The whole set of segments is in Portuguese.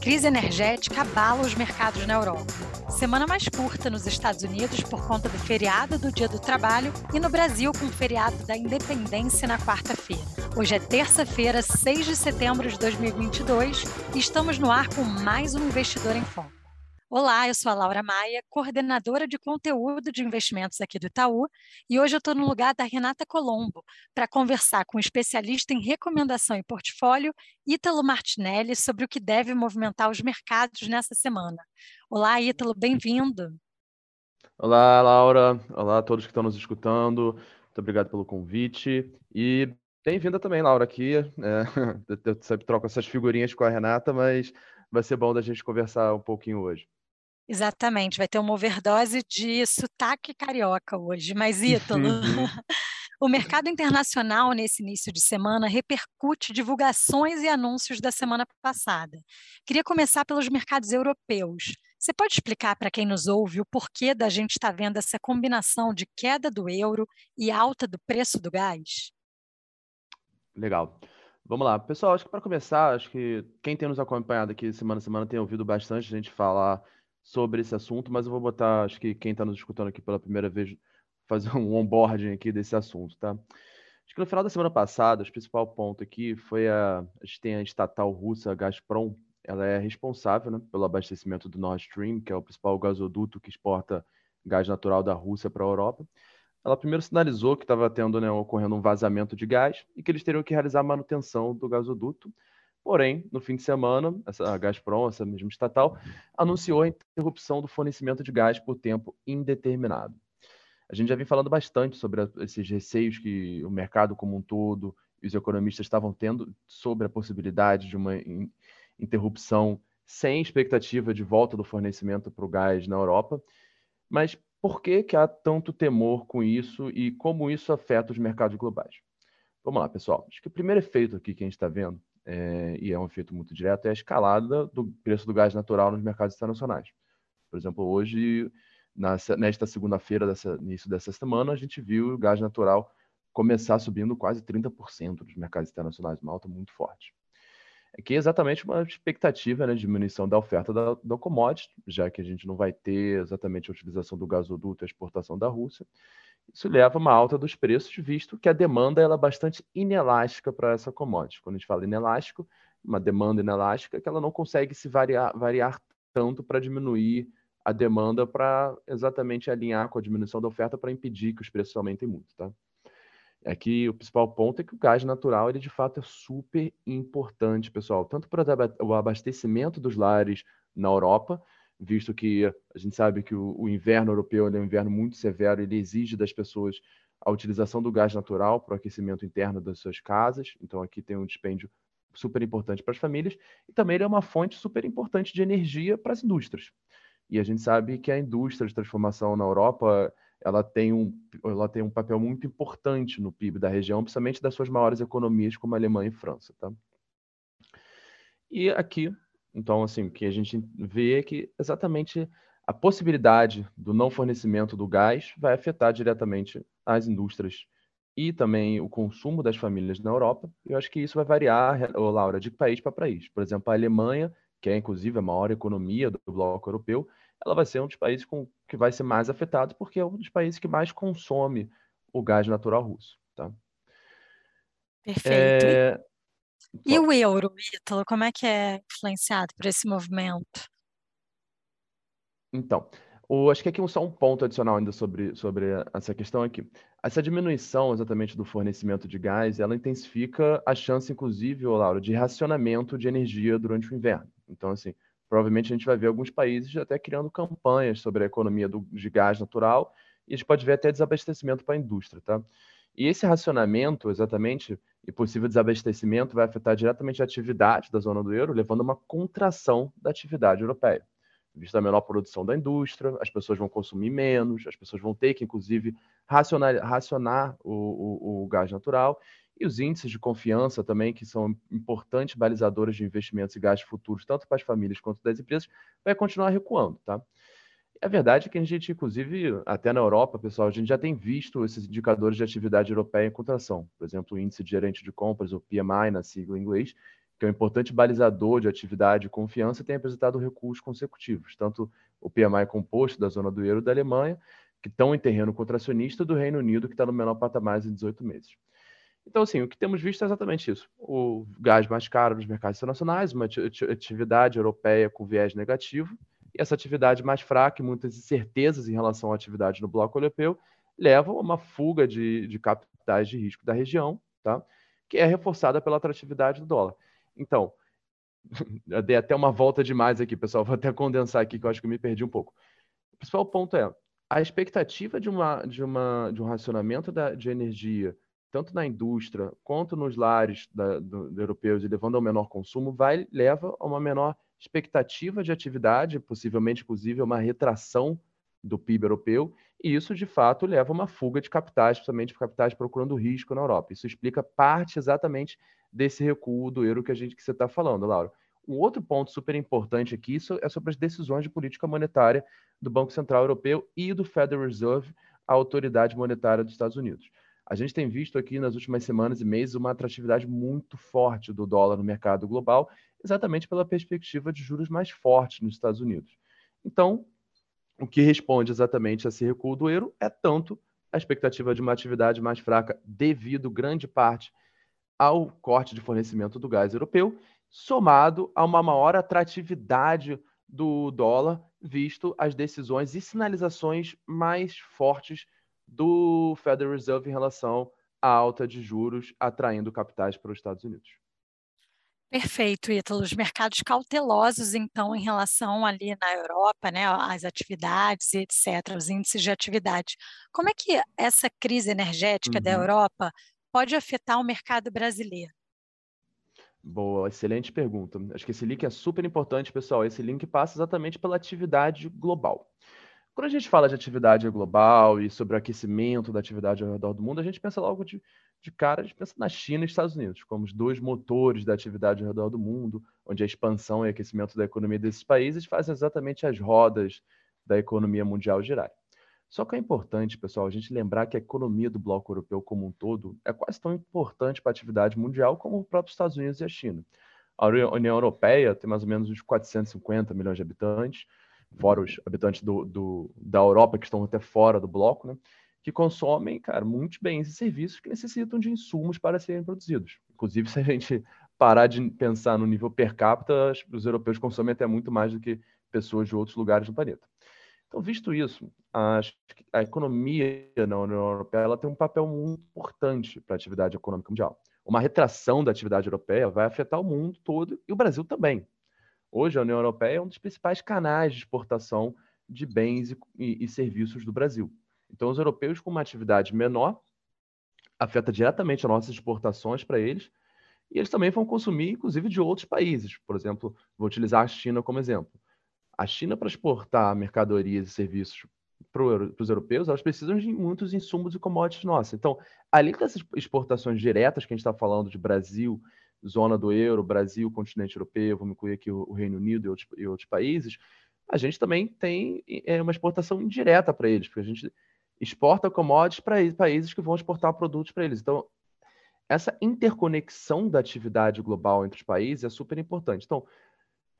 Crise energética abala os mercados na Europa. Semana mais curta nos Estados Unidos por conta do feriado do Dia do Trabalho e no Brasil com o feriado da Independência na quarta-feira. Hoje é terça-feira, 6 de setembro de 2022 e estamos no ar com mais um Investidor em Foco. Olá, eu sou a Laura Maia, coordenadora de conteúdo de investimentos aqui do Itaú, e hoje eu estou no lugar da Renata Colombo para conversar com o especialista em recomendação e portfólio, Ítalo Martinelli, sobre o que deve movimentar os mercados nessa semana. Olá, Ítalo, bem-vindo. Olá, Laura. Olá a todos que estão nos escutando. Muito obrigado pelo convite. E bem-vinda também, Laura, aqui. É, eu sempre troco essas figurinhas com a Renata, mas vai ser bom da gente conversar um pouquinho hoje. Exatamente, vai ter uma overdose de sotaque carioca hoje. Mas, Ítalo, o mercado internacional nesse início de semana repercute divulgações e anúncios da semana passada. Queria começar pelos mercados europeus. Você pode explicar para quem nos ouve o porquê da gente estar tá vendo essa combinação de queda do euro e alta do preço do gás? Legal. Vamos lá. Pessoal, acho que para começar, acho que quem tem nos acompanhado aqui semana a semana tem ouvido bastante a gente falar sobre esse assunto, mas eu vou botar, acho que quem está nos escutando aqui pela primeira vez, fazer um onboarding aqui desse assunto, tá? Acho que no final da semana passada, o principal ponto aqui foi a, a gente tem a estatal russa Gazprom, ela é responsável né, pelo abastecimento do Nord Stream, que é o principal gasoduto que exporta gás natural da Rússia para a Europa. Ela primeiro sinalizou que estava tendo, né, ocorrendo um vazamento de gás e que eles teriam que realizar a manutenção do gasoduto. Porém, no fim de semana, essa, a Gazprom, essa mesma estatal, anunciou a interrupção do fornecimento de gás por tempo indeterminado. A gente já vem falando bastante sobre esses receios que o mercado como um todo e os economistas estavam tendo sobre a possibilidade de uma in, interrupção sem expectativa de volta do fornecimento para o gás na Europa. Mas por que, que há tanto temor com isso e como isso afeta os mercados globais? Vamos lá, pessoal. Acho que o primeiro efeito aqui que a gente está vendo é, e é um efeito muito direto, é a escalada do preço do gás natural nos mercados internacionais. Por exemplo, hoje, nesta segunda-feira, início dessa semana, a gente viu o gás natural começar subindo quase 30% dos mercados internacionais, uma alta muito forte. É que é exatamente uma expectativa né, de diminuição da oferta da, da commodity, já que a gente não vai ter exatamente a utilização do gasoduto e a exportação da Rússia, isso leva a uma alta dos preços, visto que a demanda ela é bastante inelástica para essa commodity. Quando a gente fala inelástico, uma demanda inelástica é que ela não consegue se variar, variar tanto para diminuir a demanda para exatamente alinhar com a diminuição da oferta para impedir que os preços aumentem muito, tá? É que o principal ponto é que o gás natural, ele de fato é super importante, pessoal, tanto para o abastecimento dos lares na Europa, visto que a gente sabe que o, o inverno europeu é um inverno muito severo, ele exige das pessoas a utilização do gás natural para o aquecimento interno das suas casas. Então, aqui tem um dispêndio super importante para as famílias e também ele é uma fonte super importante de energia para as indústrias. E a gente sabe que a indústria de transformação na Europa ela tem um, ela tem um papel muito importante no PIB da região, principalmente das suas maiores economias, como a Alemanha e França. Tá? E aqui então, assim, o que a gente vê é que exatamente a possibilidade do não fornecimento do gás vai afetar diretamente as indústrias e também o consumo das famílias na Europa. Eu acho que isso vai variar, Laura, de país para país. Por exemplo, a Alemanha, que é inclusive a maior economia do bloco europeu, ela vai ser um dos países com, que vai ser mais afetado, porque é um dos países que mais consome o gás natural russo. Tá? Perfeito. É... E o euro, Ítalo, como é que é influenciado por esse movimento? Então, o, acho que aqui só um ponto adicional ainda sobre, sobre essa questão aqui. Essa diminuição exatamente do fornecimento de gás, ela intensifica a chance, inclusive, Laura, de racionamento de energia durante o inverno. Então, assim, provavelmente a gente vai ver alguns países até criando campanhas sobre a economia do, de gás natural e a gente pode ver até desabastecimento para a indústria, tá? E esse racionamento, exatamente, e possível desabastecimento vai afetar diretamente a atividade da zona do euro, levando a uma contração da atividade europeia. Vista a menor produção da indústria, as pessoas vão consumir menos, as pessoas vão ter que, inclusive, racionar, racionar o, o, o gás natural, e os índices de confiança também, que são importantes balizadores de investimentos e gastos futuros, tanto para as famílias quanto das empresas, vai continuar recuando, tá? É verdade que a gente, inclusive, até na Europa, pessoal, a gente já tem visto esses indicadores de atividade europeia em contração. Por exemplo, o índice de gerente de compras, o PMI, na sigla em inglês, que é um importante balizador de atividade e confiança, tem apresentado recuos consecutivos, tanto o PMI composto da zona do euro da Alemanha, que estão em terreno contracionista, do Reino Unido, que está no menor patamar em 18 meses. Então, assim, o que temos visto é exatamente isso. O gás mais caro nos mercados internacionais, uma atividade europeia com viés negativo, essa atividade mais fraca e muitas incertezas em relação à atividade no bloco europeu levam a uma fuga de, de capitais de risco da região, tá? que é reforçada pela atratividade do dólar. Então, eu dei até uma volta demais aqui, pessoal. Vou até condensar aqui, que eu acho que me perdi um pouco. O principal ponto é a expectativa de, uma, de, uma, de um racionamento da, de energia, tanto na indústria quanto nos lares da, do europeus, e levando ao menor consumo, vai leva a uma menor expectativa de atividade, possivelmente, inclusive, uma retração do PIB europeu, e isso, de fato, leva a uma fuga de capitais, principalmente capitais procurando risco na Europa. Isso explica parte exatamente desse recuo do euro que a gente que você está falando, Laura. Um outro ponto super importante aqui é sobre as decisões de política monetária do Banco Central Europeu e do Federal Reserve, a autoridade monetária dos Estados Unidos. A gente tem visto aqui nas últimas semanas e meses uma atratividade muito forte do dólar no mercado global, exatamente pela perspectiva de juros mais fortes nos Estados Unidos. Então, o que responde exatamente a esse recuo do euro é tanto a expectativa de uma atividade mais fraca devido grande parte ao corte de fornecimento do gás europeu, somado a uma maior atratividade do dólar, visto as decisões e sinalizações mais fortes do Federal Reserve em relação à alta de juros, atraindo capitais para os Estados Unidos. Perfeito, Ítalo. Os mercados cautelosos, então, em relação ali na Europa, né, as atividades e etc., os índices de atividade. Como é que essa crise energética uhum. da Europa pode afetar o mercado brasileiro? Boa, excelente pergunta. Acho que esse link é super importante, pessoal. Esse link passa exatamente pela atividade global. Quando a gente fala de atividade global e sobre o aquecimento da atividade ao redor do mundo, a gente pensa logo de, de cara, a gente pensa na China e Estados Unidos, como os dois motores da atividade ao redor do mundo, onde a expansão e aquecimento da economia desses países fazem exatamente as rodas da economia mundial girar. Só que é importante, pessoal, a gente lembrar que a economia do bloco europeu como um todo é quase tão importante para a atividade mundial como os próprios Estados Unidos e a China. A União Europeia tem mais ou menos uns 450 milhões de habitantes, fora os habitantes do, do, da Europa que estão até fora do bloco, né? que consomem, cara, muitos bens e serviços que necessitam de insumos para serem produzidos. Inclusive, se a gente parar de pensar no nível per capita, os europeus consomem até muito mais do que pessoas de outros lugares do planeta. Então, visto isso, a, a economia na União Europeia ela tem um papel muito importante para a atividade econômica mundial. Uma retração da atividade europeia vai afetar o mundo todo e o Brasil também. Hoje, a União Europeia é um dos principais canais de exportação de bens e, e, e serviços do Brasil. Então, os europeus com uma atividade menor afeta diretamente as nossas exportações para eles e eles também vão consumir, inclusive, de outros países. Por exemplo, vou utilizar a China como exemplo a China, para exportar mercadorias e serviços para os europeus, elas precisam de muitos insumos e commodities nossos. Então, além dessas exportações diretas que a gente está falando de Brasil, zona do euro, Brasil, continente europeu, vamos incluir aqui o Reino Unido e outros, e outros países, a gente também tem é, uma exportação indireta para eles, porque a gente exporta commodities para países que vão exportar produtos para eles. Então, essa interconexão da atividade global entre os países é super importante. Então,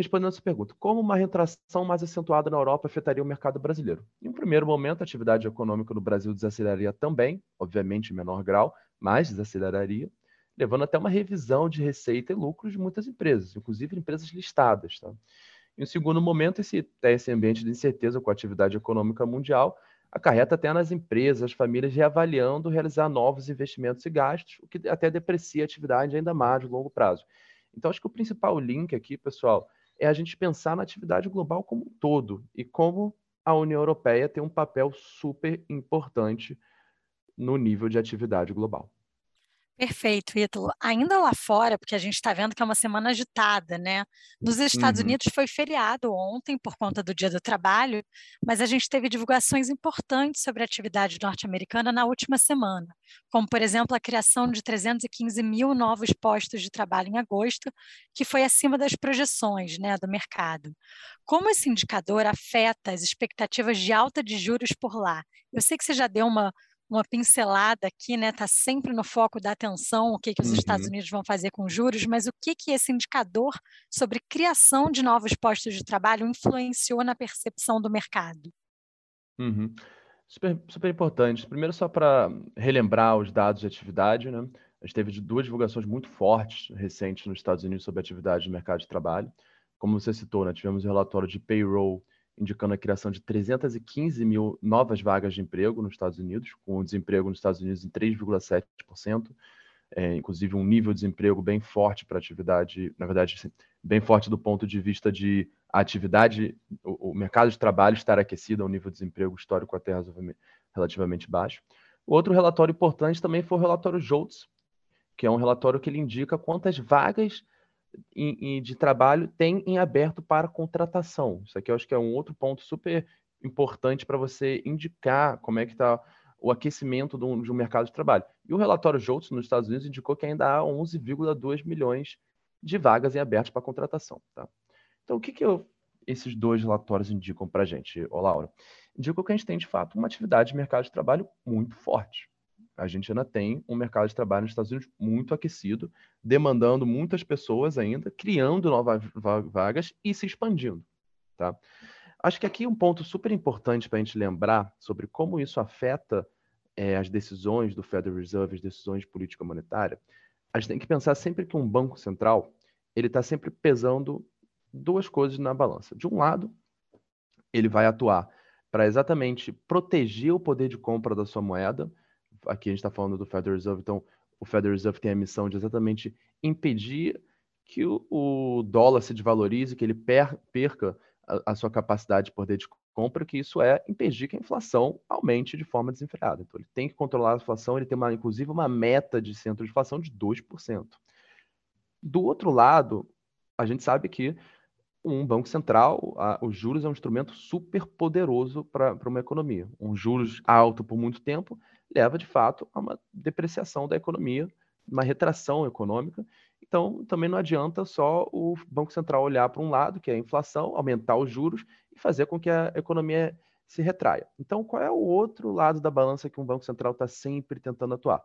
Respondendo essa pergunta, como uma retração mais acentuada na Europa afetaria o mercado brasileiro? Em um primeiro momento, a atividade econômica no Brasil desaceleraria também, obviamente em menor grau, mas desaceleraria, levando até uma revisão de receita e lucros de muitas empresas, inclusive empresas listadas. Tá? Em um segundo momento, esse, esse ambiente de incerteza com a atividade econômica mundial acarreta até nas empresas, as famílias reavaliando realizar novos investimentos e gastos, o que até deprecia a atividade ainda mais de longo prazo. Então, acho que o principal link aqui, pessoal, é a gente pensar na atividade global como um todo e como a União Europeia tem um papel super importante no nível de atividade global. Perfeito, Ítalo. Ainda lá fora, porque a gente está vendo que é uma semana agitada, né? Nos Estados uhum. Unidos foi feriado ontem por conta do Dia do Trabalho, mas a gente teve divulgações importantes sobre a atividade norte-americana na última semana, como, por exemplo, a criação de 315 mil novos postos de trabalho em agosto, que foi acima das projeções né, do mercado. Como esse indicador afeta as expectativas de alta de juros por lá? Eu sei que você já deu uma uma pincelada aqui, né? Está sempre no foco da atenção o que, que os uhum. Estados Unidos vão fazer com juros, mas o que, que esse indicador sobre criação de novos postos de trabalho influenciou na percepção do mercado? Uhum. Super, super importante. Primeiro, só para relembrar os dados de atividade, né? A gente teve duas divulgações muito fortes recentes nos Estados Unidos sobre atividade de mercado de trabalho. Como você citou, né? tivemos o relatório de payroll indicando a criação de 315 mil novas vagas de emprego nos Estados Unidos, com o desemprego nos Estados Unidos em 3,7%, é, inclusive um nível de desemprego bem forte para atividade, na verdade, assim, bem forte do ponto de vista de atividade, o, o, mercado de trabalho estar aquecido a um nível de desemprego histórico até relativamente baixo. Outro relatório importante também foi o relatório JOLTS, que é um relatório que ele indica quantas vagas de trabalho tem em aberto para contratação. Isso aqui eu acho que é um outro ponto super importante para você indicar como é que está o aquecimento de um, mercado de trabalho. E o relatório JOLTS nos Estados Unidos indicou que ainda há 11,2 milhões de vagas em aberto para contratação. Tá? Então, o que, que eu, esses dois relatórios indicam para a gente, ô Laura? Indicam que a gente tem, de fato, uma atividade de mercado de trabalho muito forte a gente ainda tem um mercado de trabalho nos Estados Unidos muito aquecido, demandando muitas pessoas ainda, criando novas vagas e se expandindo. Tá? Acho que aqui um ponto super importante para a gente lembrar sobre como isso afeta é, as decisões do Federal Reserve, as decisões de política monetária. A gente tem que pensar sempre que um banco central ele está sempre pesando duas coisas na balança. De um lado, ele vai atuar para exatamente proteger o poder de compra da sua moeda aqui a gente está falando do Federal Reserve, então o Federal Reserve tem a missão de exatamente impedir que o, o dólar se desvalorize, que ele per, perca a, a, sua capacidade de poder de compra, que isso é impedir que a inflação aumente de forma desenfreada. Então ele tem que controlar a inflação, ele tem uma, inclusive uma meta de centro de inflação de 2%. Do outro lado, a gente sabe que um banco central, a, os juros é um instrumento super poderoso para uma economia. Um juros alto por muito tempo leva, de fato, a uma depreciação da economia, uma retração econômica. Então, também não adianta só o Banco Central olhar para um lado, que é a inflação, aumentar os juros e fazer com que a economia se retraia. Então, qual é o outro lado da balança que um Banco Central está sempre tentando atuar?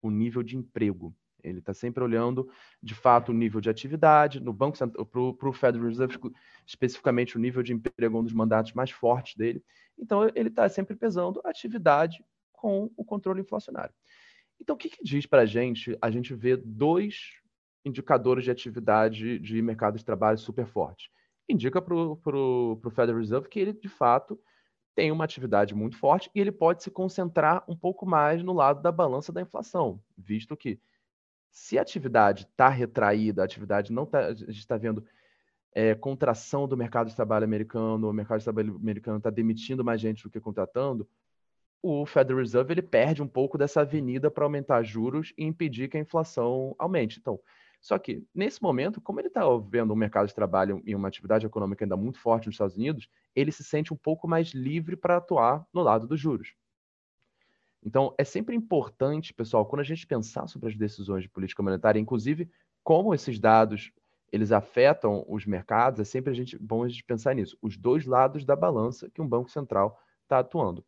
O nível de emprego. Ele está sempre olhando, de fato, o nível de atividade. No Banco Central, para o Federal Reserve, especificamente, o nível de emprego é um dos mandatos mais fortes dele. Então, ele está sempre pesando atividade com o controle inflacionário. Então, o que, que diz para a gente a gente vê dois indicadores de atividade de mercado de trabalho super fortes? Indica para o Federal Reserve que ele, de fato, tem uma atividade muito forte e ele pode se concentrar um pouco mais no lado da balança da inflação, visto que se a atividade está retraída, a atividade não está. A gente está vendo é, contração do mercado de trabalho americano, o mercado de trabalho americano está demitindo mais gente do que contratando, o Federal Reserve ele perde um pouco dessa avenida para aumentar juros e impedir que a inflação aumente. Então, só que nesse momento, como ele está vendo um mercado de trabalho e uma atividade econômica ainda muito forte nos Estados Unidos, ele se sente um pouco mais livre para atuar no lado dos juros. Então, é sempre importante, pessoal, quando a gente pensar sobre as decisões de política monetária, inclusive como esses dados eles afetam os mercados, é sempre a gente, bom a gente pensar nisso. Os dois lados da balança que um banco central está atuando.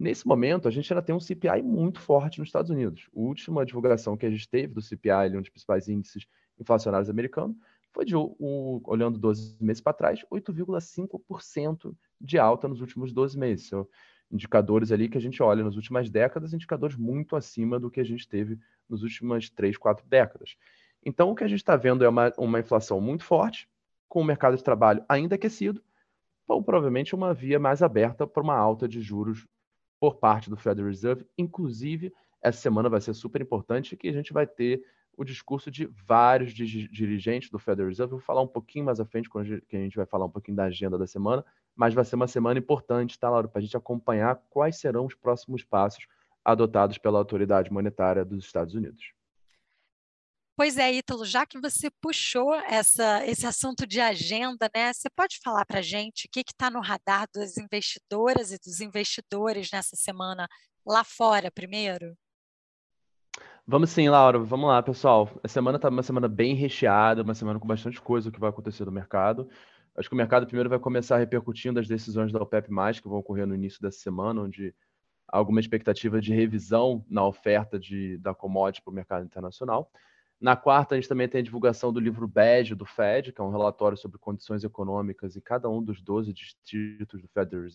Nesse momento, a gente ainda tem um CPI muito forte nos Estados Unidos. A última divulgação que a gente teve do CPI, um dos principais índices inflacionários americanos, foi de, um, olhando 12 meses para trás, 8,5% de alta nos últimos 12 meses. São indicadores ali que a gente olha nas últimas décadas, indicadores muito acima do que a gente teve nas últimas 3, 4 décadas. Então, o que a gente está vendo é uma, uma inflação muito forte, com o mercado de trabalho ainda aquecido, ou provavelmente uma via mais aberta para uma alta de juros por parte do Federal Reserve. Inclusive, essa semana vai ser super importante que a gente vai ter o discurso de vários dirigentes do Federal Reserve. vou falar um pouquinho mais à frente, quando a gente vai falar um pouquinho da agenda da semana, mas vai ser uma semana importante, tá, Laura, para a gente acompanhar quais serão os próximos passos adotados pela autoridade monetária dos Estados Unidos. Pois é, Ítalo, já que você puxou essa, esse assunto de agenda, né, você pode falar para a gente o que está no radar das investidoras e dos investidores nessa semana lá fora primeiro? Vamos sim, Laura. Vamos lá, pessoal. A semana está uma semana bem recheada, uma semana com bastante coisa que vai acontecer no mercado. Acho que o mercado primeiro vai começar repercutindo as decisões da OPEP+, que vão ocorrer no início dessa semana, onde alguma expectativa de revisão na oferta de, da commodity para o mercado internacional. Na quarta, a gente também tem a divulgação do livro BED do Fed, que é um relatório sobre condições econômicas em cada um dos 12 distritos do Federal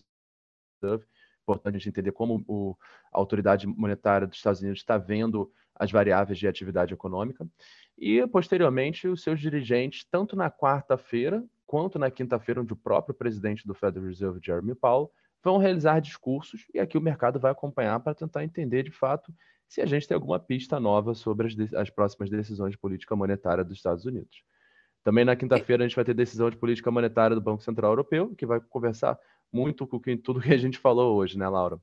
Reserve. Importante a gente entender como o, a autoridade monetária dos Estados Unidos está vendo as variáveis de atividade econômica. E, posteriormente, os seus dirigentes, tanto na quarta-feira quanto na quinta-feira, onde o próprio presidente do Federal Reserve, Jeremy Powell, vão realizar discursos e aqui o mercado vai acompanhar para tentar entender de fato se a gente tem alguma pista nova sobre as, as próximas decisões de política monetária dos Estados Unidos. Também na quinta-feira a gente vai ter decisão de política monetária do Banco Central Europeu, que vai conversar muito com tudo que a gente falou hoje, né, Laura?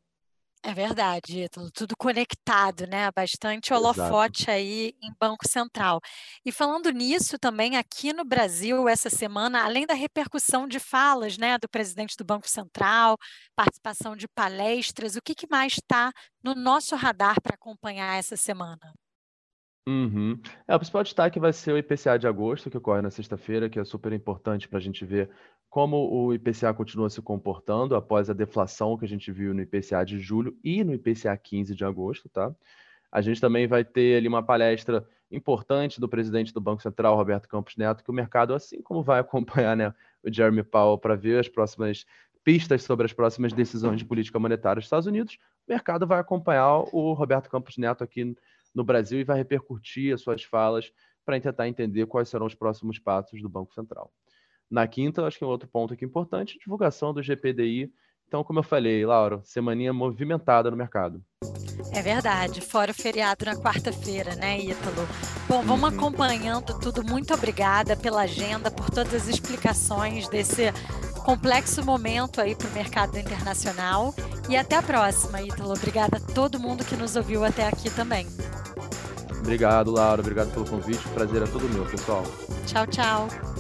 É verdade, tudo conectado, né? Bastante holofote Exato. aí em Banco Central. E falando nisso também, aqui no Brasil, essa semana, além da repercussão de falas né, do presidente do Banco Central, participação de palestras, o que, que mais está no nosso radar para acompanhar essa semana? Uhum. É, o principal destaque vai ser o IPCA de agosto, que ocorre na sexta-feira, que é super importante para a gente ver como o IPCA continua se comportando após a deflação que a gente viu no IPCA de julho e no IPCA 15 de agosto, tá? A gente também vai ter ali uma palestra importante do presidente do Banco Central, Roberto Campos Neto, que o mercado, assim como vai acompanhar né, o Jeremy Powell para ver as próximas pistas sobre as próximas decisões de política monetária dos Estados Unidos, o mercado vai acompanhar o Roberto Campos Neto aqui no Brasil e vai repercutir as suas falas para tentar entender quais serão os próximos passos do Banco Central. Na quinta, acho que é um outro ponto aqui importante, divulgação do GPDI. Então, como eu falei, Laura, semaninha movimentada no mercado. É verdade, fora o feriado na quarta-feira, né, Ítalo? Bom, vamos uhum. acompanhando tudo. Muito obrigada pela agenda, por todas as explicações desse complexo momento aí para o mercado internacional. E até a próxima, Ítalo. Obrigada a todo mundo que nos ouviu até aqui também. Obrigado, Laura. Obrigado pelo convite. O prazer é todo meu, pessoal. Tchau, tchau.